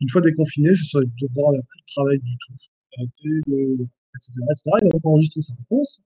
Une fois déconfiné, je saurais devoir plus de travail du tout, arrêter de etc cetera et. Il donc enregistré sa réponse